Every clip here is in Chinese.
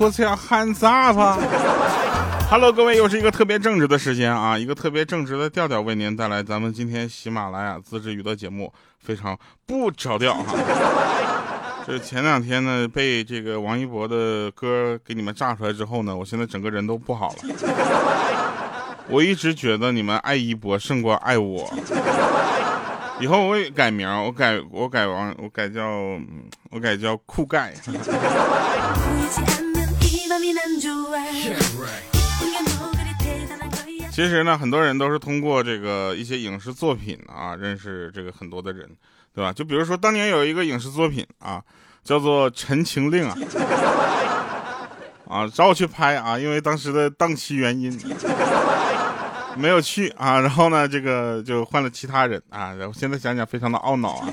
put your hands up。Hello，各位，又是一个特别正直的时间啊，一个特别正直的调调为您带来咱们今天喜马拉雅自制娱乐节目，非常不着调哈。这前两天呢，被这个王一博的歌给你们炸出来之后呢，我现在整个人都不好了。我一直觉得你们爱一博胜过爱我。以后我会改名，我改我改王，我改叫我改叫酷盖。其实呢，很多人都是通过这个一些影视作品啊，认识这个很多的人，对吧？就比如说当年有一个影视作品啊，叫做《陈情令》啊，啊，找我去拍啊，因为当时的档期原因没有去啊，然后呢，这个就换了其他人啊，然后现在想想非常的懊恼啊。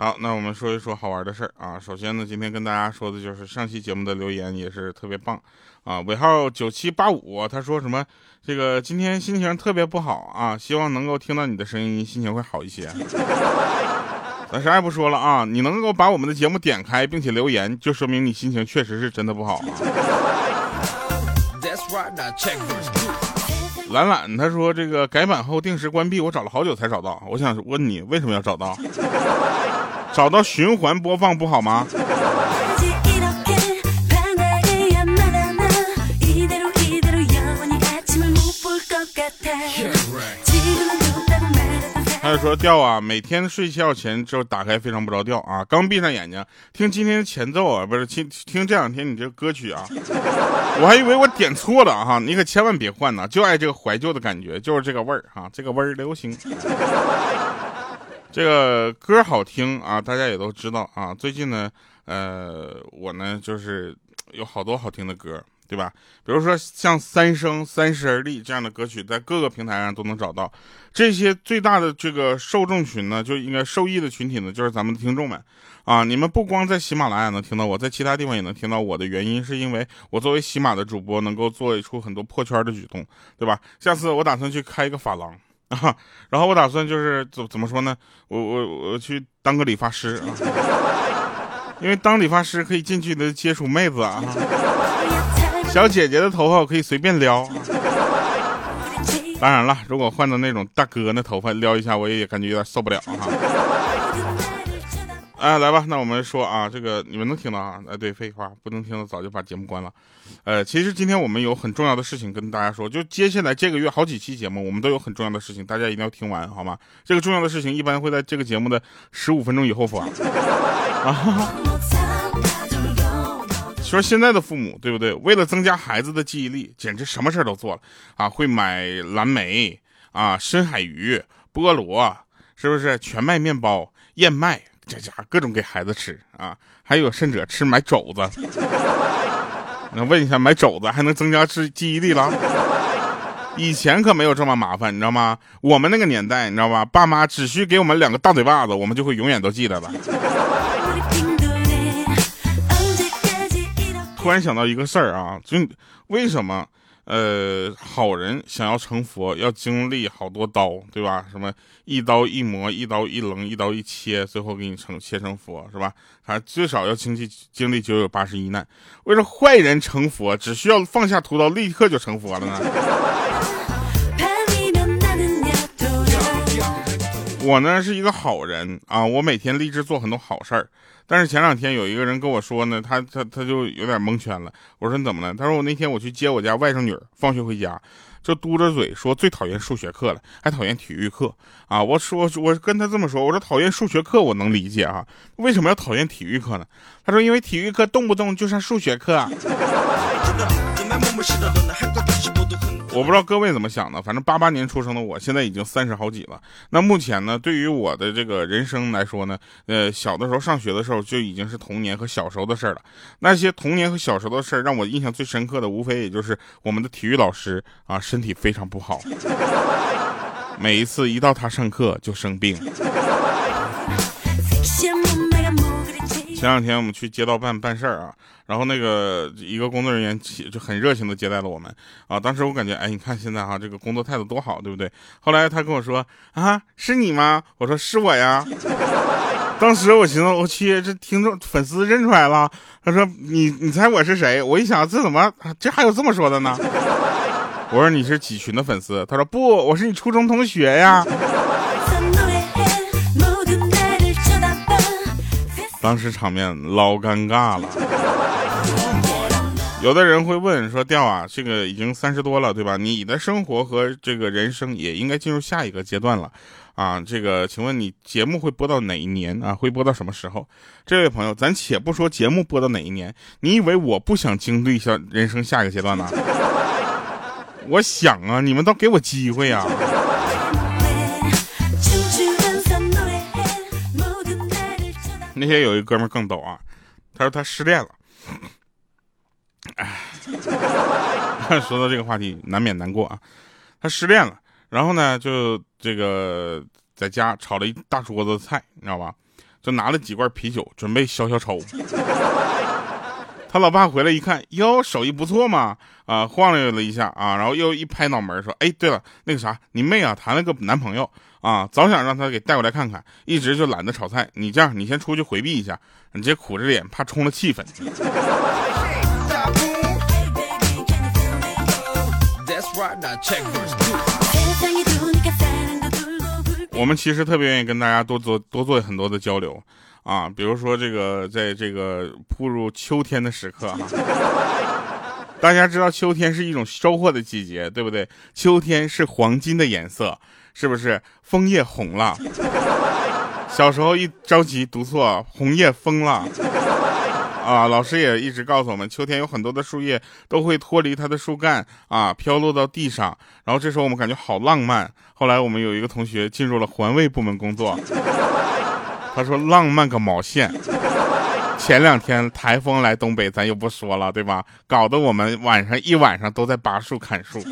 好，那我们说一说好玩的事儿啊。首先呢，今天跟大家说的就是上期节目的留言也是特别棒啊。尾号九七八五，他说什么？这个今天心情特别不好啊，希望能够听到你的声音，心情会好一些。咱啥也不说了啊，你能够把我们的节目点开并且留言，就说明你心情确实是真的不好。啊懒懒他说这个改版后定时关闭，我找了好久才找到。我想问你为什么要找到？找到循环播放不好吗？他就说调啊，每天睡觉前就打开非常不着调啊，刚闭上眼睛听今天的前奏啊，不是听听这两天你这个歌曲啊，我还以为我点错了哈，你可千万别换呐，就爱这个怀旧的感觉，就是这个味儿哈，这个味儿流行。这个歌好听啊，大家也都知道啊。最近呢，呃，我呢就是有好多好听的歌，对吧？比如说像《三生三十而立》这样的歌曲，在各个平台上都能找到。这些最大的这个受众群呢，就应该受益的群体呢，就是咱们的听众们啊。你们不光在喜马拉雅能听到我，在其他地方也能听到我的原因，是因为我作为喜马的主播，能够做出很多破圈的举动，对吧？下次我打算去开一个发廊。啊，然后我打算就是怎怎么说呢？我我我去当个理发师啊，因为当理发师可以近距离的接触妹子啊，小姐姐的头发我可以随便撩。当然了，如果换到那种大哥那头发撩一下，我也感觉有点受不了啊。哎，来吧，那我们说啊，这个你们能听到啊？哎，对，废话，不能听的早就把节目关了。呃，其实今天我们有很重要的事情跟大家说，就接下来这个月好几期节目，我们都有很重要的事情，大家一定要听完，好吗？这个重要的事情一般会在这个节目的十五分钟以后发。啊，说现在的父母对不对？为了增加孩子的记忆力，简直什么事儿都做了啊！会买蓝莓啊、深海鱼、菠萝，是不是？全麦面包、燕麦。这家各种给孩子吃啊，还有甚者吃买肘子。那问一下，买肘子还能增加记记忆力了？以前可没有这么麻烦，你知道吗？我们那个年代，你知道吧？爸妈只需给我们两个大嘴巴子，我们就会永远都记得了。突然想到一个事儿啊，就为什么？呃，好人想要成佛，要经历好多刀，对吧？什么一刀一磨，一刀一棱，一刀一切，最后给你成切成佛，是吧？还最少要经历经历九九八十一难。为什么坏人成佛，只需要放下屠刀，立刻就成佛了呢？我呢是一个好人啊，我每天立志做很多好事儿。但是前两天有一个人跟我说呢，他他他就有点蒙圈了。我说你怎么了？他说我那天我去接我家外甥女儿，放学回家就嘟着嘴说最讨厌数学课了，还讨厌体育课啊。我说我跟他这么说，我说讨厌数学课我能理解啊，为什么要讨厌体育课呢？他说因为体育课动不动就上数学课。我不知道各位怎么想的，反正八八年出生的我，现在已经三十好几了。那目前呢，对于我的这个人生来说呢，呃，小的时候上学的时候就已经是童年和小时候的事儿了。那些童年和小时候的事儿，让我印象最深刻的，无非也就是我们的体育老师啊，身体非常不好，每一次一到他上课就生病。前两天我们去街道办办事儿啊，然后那个一个工作人员起就很热情的接待了我们啊。当时我感觉，哎，你看现在哈这个工作态度多好，对不对？后来他跟我说啊，是你吗？我说是我呀。当时我寻思，我去，这听众粉丝认出来了。他说：“你你猜我是谁？”我一想，这怎么这还有这么说的呢？我说你是几群的粉丝？他说不，我是你初中同学呀。当时场面老尴尬了。有的人会问说：“调啊，这个已经三十多了，对吧？你的生活和这个人生也应该进入下一个阶段了，啊，这个，请问你节目会播到哪一年啊？会播到什么时候？”这位朋友，咱且不说节目播到哪一年，你以为我不想经历下人生下一个阶段呢？我想啊，你们倒给我机会啊！那天有一哥们更逗啊，他说他失恋了。哎，说到这个话题，难免难过啊。他失恋了，然后呢，就这个在家炒了一大桌子菜，你知道吧？就拿了几罐啤酒，准备消消愁。他老爸回来一看，哟，手艺不错嘛，啊，晃悠了一下啊，然后又一拍脑门说：“哎，对了，那个啥，你妹啊，谈了个男朋友啊，早想让他给带过来看看，一直就懒得炒菜。你这样，你先出去回避一下，你这苦着脸，怕冲了气氛。”我们其实特别愿意跟大家多做多做很多的交流啊，比如说这个在这个步入秋天的时刻哈，大家知道秋天是一种收获的季节，对不对？秋天是黄金的颜色，是不是？枫叶红了，小时候一着急读错，红叶疯了。啊，老师也一直告诉我们，秋天有很多的树叶都会脱离它的树干啊，飘落到地上。然后这时候我们感觉好浪漫。后来我们有一个同学进入了环卫部门工作，他说浪漫个毛线！前两天台风来东北，咱又不说了，对吧？搞得我们晚上一晚上都在拔树砍树。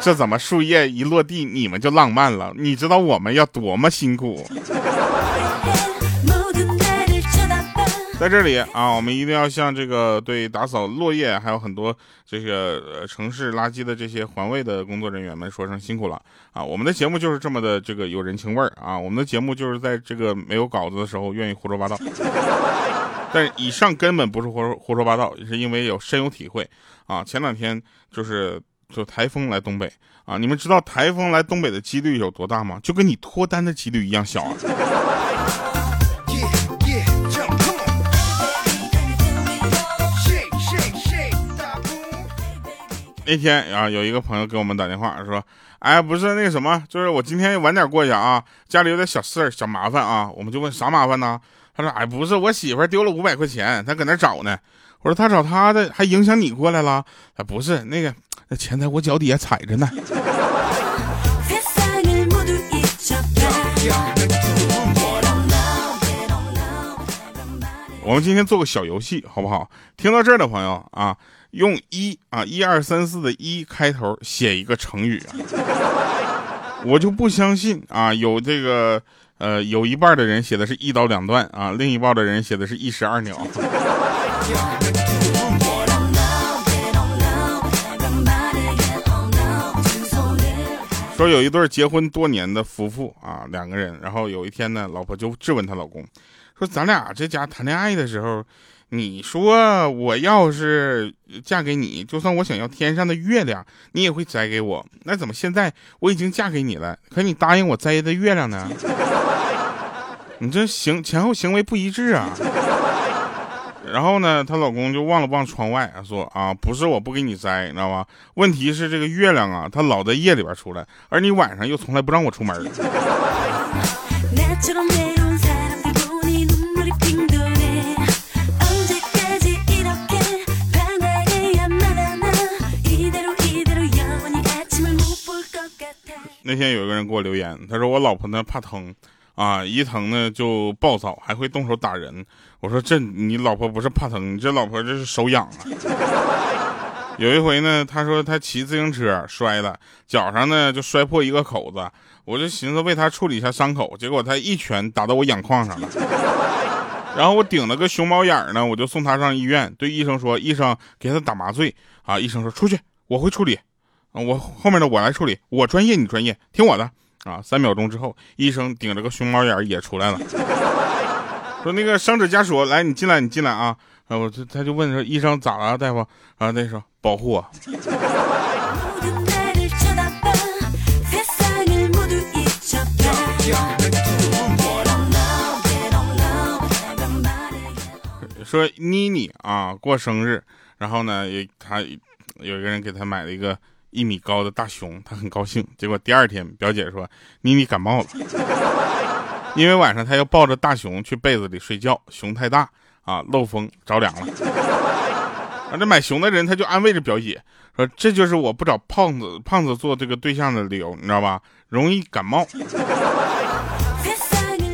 这怎么树叶一落地，你们就浪漫了？你知道我们要多么辛苦？在这里啊，我们一定要向这个对打扫落叶还有很多这个城市垃圾的这些环卫的工作人员们说声辛苦了啊！我们的节目就是这么的这个有人情味儿啊！我们的节目就是在这个没有稿子的时候愿意胡说八道，但以上根本不是胡胡说八道，是因为有深有体会啊！前两天就是就台风来东北啊，你们知道台风来东北的几率有多大吗？就跟你脱单的几率一样小啊！那天啊，有一个朋友给我们打电话说：“哎，不是那个什么，就是我今天晚点过去啊，家里有点小事儿、小麻烦啊。”我们就问啥麻烦呢？他说：“哎，不是，我媳妇丢了五百块钱，她搁那找呢。”我说：“她找她的，还影响你过来了？”啊，不是，那个那钱在我脚底下踩着呢。我们今天做个小游戏，好不好？听到这儿的朋友啊。用一啊一二三四的一开头写一个成语啊，我就不相信啊，有这个呃有一半的人写的是一刀两断啊，另一半的人写的是一石二鸟。说有一对结婚多年的夫妇啊，两个人，然后有一天呢，老婆就质问她老公，说咱俩这家谈恋爱的时候。你说我要是嫁给你，就算我想要天上的月亮，你也会摘给我。那怎么现在我已经嫁给你了，可你答应我摘的月亮呢？你这行前后行为不一致啊！然后呢，她老公就望了望窗外，说啊，不是我不给你摘，你知道吧？问题是这个月亮啊，它老在夜里边出来，而你晚上又从来不让我出门。天有一个人给我留言，他说我老婆呢怕疼，啊一疼呢就暴躁，还会动手打人。我说这你老婆不是怕疼，你这老婆这是手痒啊。有一回呢，他说他骑自行车摔了，脚上呢就摔破一个口子，我就寻思为他处理一下伤口，结果他一拳打到我眼眶上了，然后我顶了个熊猫眼呢，我就送他上医院，对医生说，医生给他打麻醉啊，医生说出去，我会处理。啊我后面的我来处理，我专业你专业，听我的啊，三秒钟之后，医生顶着个熊猫眼也出来了，说那个伤者家属来，你进来，你进来啊。啊，我就他就问说医生咋了，大夫啊，那说保护我。说妮妮啊过生日，然后呢，也他有一个人给他买了一个一米高的大熊，他很高兴。结果第二天，表姐说妮妮感冒了，因为晚上她要抱着大熊去被子里睡觉，熊太大啊，漏风着凉了。啊，这买熊的人他就安慰着表姐说，这就是我不找胖子胖子做这个对象的理由，你知道吧？容易感冒。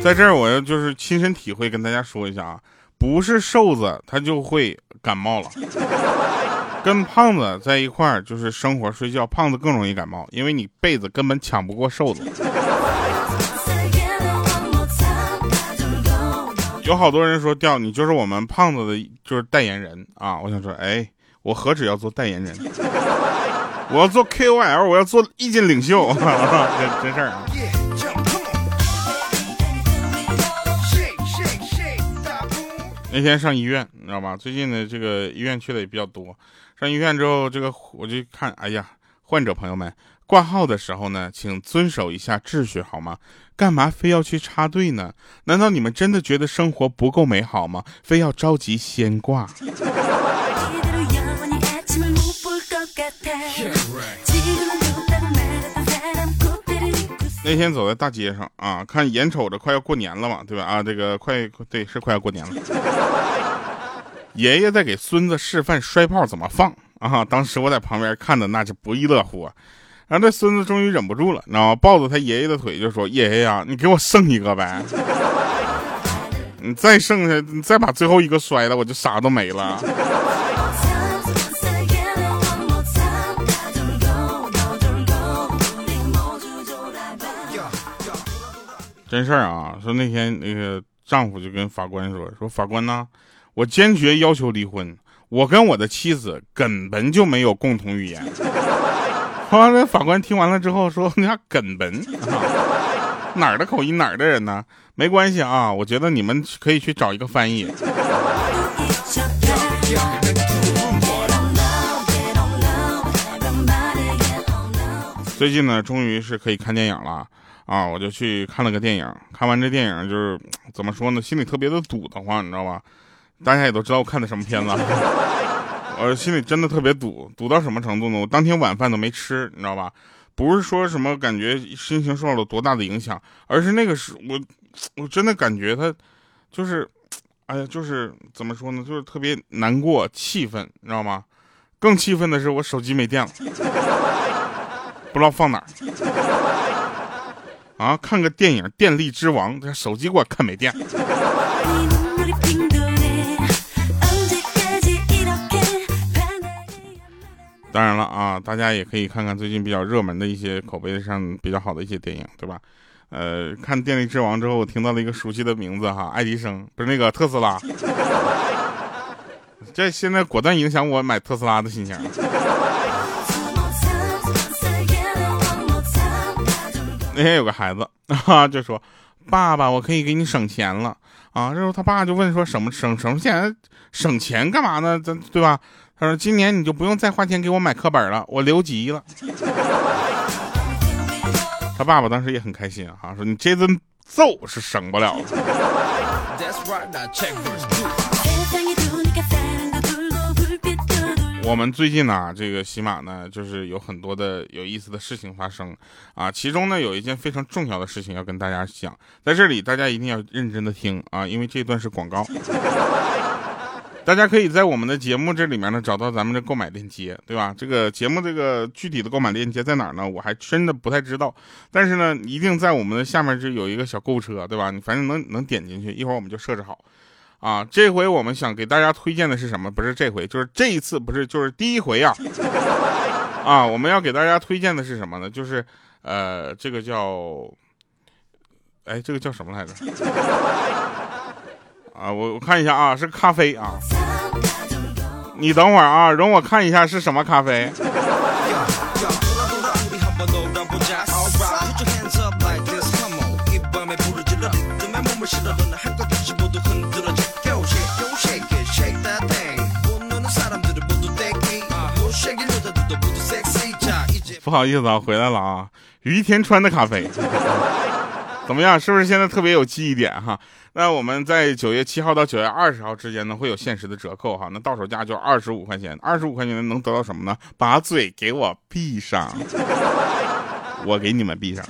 在这儿我要就是亲身体会跟大家说一下啊。不是瘦子，他就会感冒了。跟胖子在一块儿就是生活睡觉，胖子更容易感冒，因为你被子根本抢不过瘦子。有好多人说调你就是我们胖子的，就是代言人啊！我想说，哎，我何止要做代言人，我要做 KOL，我要做意见领袖，真真事儿！那天上医院，你知道吧？最近的这个医院去的也比较多。上医院之后，这个我就看，哎呀，患者朋友们，挂号的时候呢，请遵守一下秩序好吗？干嘛非要去插队呢？难道你们真的觉得生活不够美好吗？非要着急先挂？那天走在大街上啊，看眼瞅着快要过年了嘛，对吧？啊，这个快对是快要过年了。爷爷在给孙子示范摔炮怎么放啊！当时我在旁边看的那是不亦乐乎啊。然后这孙子终于忍不住了，你知道吗？抱着他爷爷的腿就说：“爷爷呀，你给我剩一个呗，你再剩下，你再把最后一个摔了，我就啥都没了。”真事儿啊！说那天那个丈夫就跟法官说：“说法官呢，我坚决要求离婚。我跟我的妻子根本就没有共同语言。”完了，法官听完了之后说：“你看根本 哪儿的口音哪儿的人呢？没关系啊，我觉得你们可以去找一个翻译。”最近呢，终于是可以看电影了。啊，我就去看了个电影，看完这电影就是怎么说呢，心里特别的堵得慌，你知道吧？大家也都知道我看的什么片子，我心里真的特别堵，堵到什么程度呢？我当天晚饭都没吃，你知道吧？不是说什么感觉心情受到了多大的影响，而是那个是我，我真的感觉他就是，哎呀，就是怎么说呢，就是特别难过、气愤，你知道吗？更气愤的是我手机没电了，不知道放哪儿。啊，看个电影《电力之王》，这手机给我看没电。当然了啊，大家也可以看看最近比较热门的一些口碑上比较好的一些电影，对吧？呃，看《电力之王》之后，我听到了一个熟悉的名字哈，爱迪生，不是那个特斯拉。这现在果断影响我买特斯拉的心情。那天有个孩子啊，就说：“爸爸，我可以给你省钱了啊。”然后他爸就问说：“省么省什么钱？省钱干嘛呢？咱对吧？”他说：“今年你就不用再花钱给我买课本了，我留级了。”他爸爸当时也很开心啊，说：“你这顿揍是省不了了。”我们最近呢，这个喜马呢，就是有很多的有意思的事情发生啊。其中呢，有一件非常重要的事情要跟大家讲，在这里大家一定要认真的听啊，因为这段是广告。大家可以在我们的节目这里面呢找到咱们的购买链接，对吧？这个节目这个具体的购买链接在哪儿呢？我还真的不太知道，但是呢，一定在我们的下面就有一个小购物车，对吧？你反正能能点进去，一会儿我们就设置好。啊这回我们想给大家推荐的是什么？不是这回就是这一次不是就是第一回呀啊 我们要给大家推荐的是什么呢？就是呃这个叫哎这个叫什么来着？啊我我看一下啊是咖啡啊。你等会儿啊容我看一下是什么咖啡。不好意思啊，回来了啊，于田川的咖啡，怎么样？是不是现在特别有记忆点哈？那我们在九月七号到九月二十号之间呢，会有限时的折扣哈。那到手价就二十五块钱，二十五块钱能得到什么呢？把嘴给我闭上，我给你们闭上。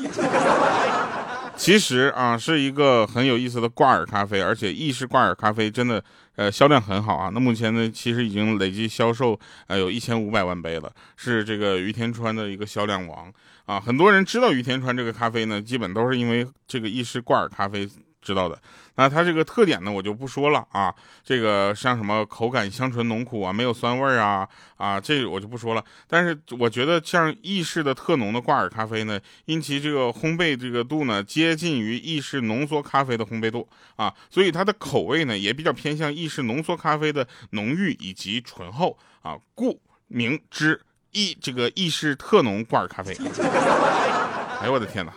其实啊，是一个很有意思的挂耳咖啡，而且意式挂耳咖啡真的呃销量很好啊。那目前呢，其实已经累计销售呃有一千五百万杯了，是这个于田川的一个销量王啊。很多人知道于田川这个咖啡呢，基本都是因为这个意式挂耳咖啡。知道的，那它这个特点呢，我就不说了啊。这个像什么口感香醇浓苦啊，没有酸味啊啊，这我就不说了。但是我觉得像意式的特浓的挂耳咖啡呢，因其这个烘焙这个度呢，接近于意式浓缩咖啡的烘焙度啊，所以它的口味呢也比较偏向意式浓缩咖啡的浓郁以及醇厚啊，故名之意这个意式特浓挂耳咖啡。哎呦我的天哪！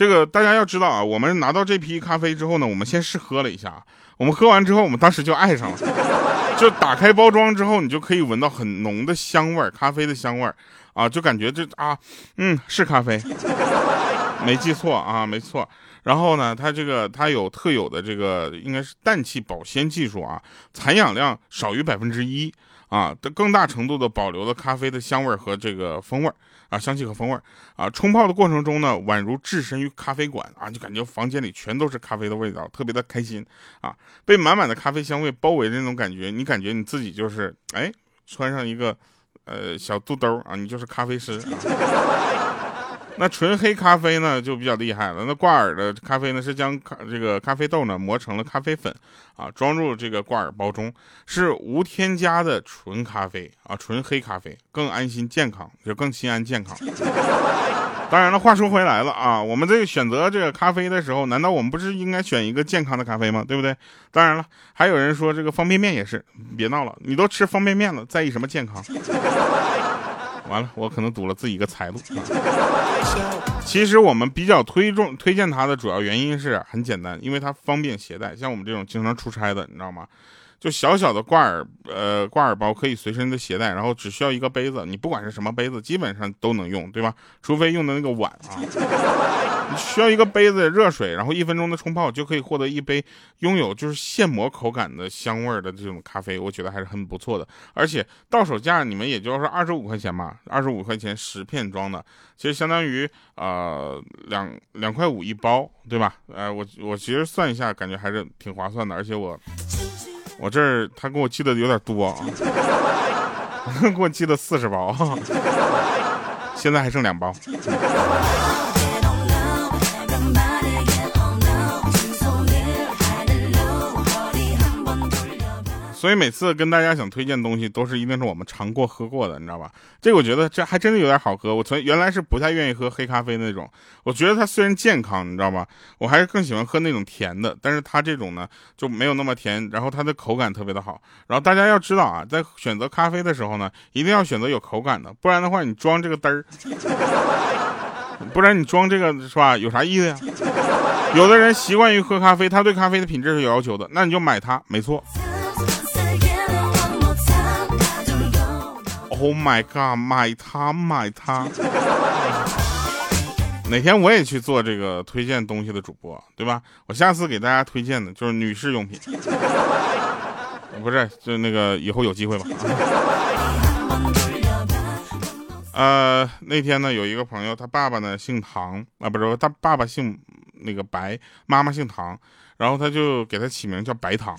这个大家要知道啊，我们拿到这批咖啡之后呢，我们先试喝了一下。我们喝完之后，我们当时就爱上了。就打开包装之后，你就可以闻到很浓的香味儿，咖啡的香味儿啊，就感觉这啊，嗯，是咖啡，没记错啊，没错。然后呢，它这个它有特有的这个应该是氮气保鲜技术啊，残氧量少于百分之一。啊，的更大程度的保留了咖啡的香味和这个风味啊，香气和风味啊。冲泡的过程中呢，宛如置身于咖啡馆啊，就感觉房间里全都是咖啡的味道，特别的开心啊。被满满的咖啡香味包围的那种感觉，你感觉你自己就是哎，穿上一个呃小肚兜啊，你就是咖啡师。那纯黑咖啡呢就比较厉害了。那挂耳的咖啡呢是将咖这个咖啡豆呢磨成了咖啡粉啊，装入这个挂耳包中，是无添加的纯咖啡啊，纯黑咖啡更安心健康，就更心安健康。当然了，话说回来了啊，我们这个选择这个咖啡的时候，难道我们不是应该选一个健康的咖啡吗？对不对？当然了，还有人说这个方便面也是，别闹了，你都吃方便面了，在意什么健康？完了，我可能堵了自己一个财路。其实我们比较推重推荐它的主要原因是很简单，因为它方便携带。像我们这种经常出差的，你知道吗？就小小的挂耳，呃，挂耳包可以随身的携带，然后只需要一个杯子，你不管是什么杯子，基本上都能用，对吧？除非用的那个碗啊，需要一个杯子、热水，然后一分钟的冲泡就可以获得一杯拥有就是现磨口感的香味的这种咖啡，我觉得还是很不错的。而且到手价你们也就是二十五块钱嘛，二十五块钱十片装的，其实相当于呃两两块五一包，对吧？呃，我我其实算一下，感觉还是挺划算的，而且我。我这儿他给我寄的有点多啊，给我寄了四十包，现在还剩两包。所以每次跟大家想推荐东西，都是一定是我们尝过喝过的，你知道吧？这个我觉得这还真的有点好喝。我从原来是不太愿意喝黑咖啡那种，我觉得它虽然健康，你知道吧？我还是更喜欢喝那种甜的。但是它这种呢就没有那么甜，然后它的口感特别的好。然后大家要知道啊，在选择咖啡的时候呢，一定要选择有口感的，不然的话你装这个嘚儿，不然你装这个是吧？有啥意思呀？有的人习惯于喝咖啡，他对咖啡的品质是有要求的，那你就买它，没错。Oh my god，买它买它！哪天我也去做这个推荐东西的主播，对吧？我下次给大家推荐的就是女士用品，不是，就那个以后有机会吧。呃，那天呢，有一个朋友，他爸爸呢姓唐啊，不是，他爸爸姓那个白，妈妈姓唐。然后他就给他起名叫白糖。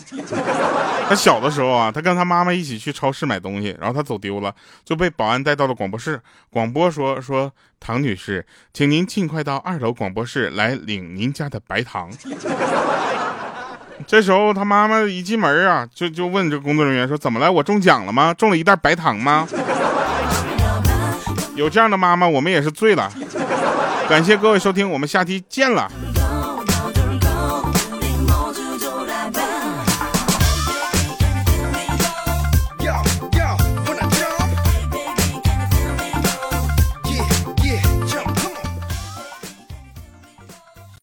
他小的时候啊，他跟他妈妈一起去超市买东西，然后他走丢了，就被保安带到了广播室。广播说说唐女士，请您尽快到二楼广播室来领您家的白糖。这时候他妈妈一进门啊，就就问这工作人员说：“怎么了？我中奖了吗？中了一袋白糖吗？” 有这样的妈妈，我们也是醉了。感谢各位收听，我们下期见了。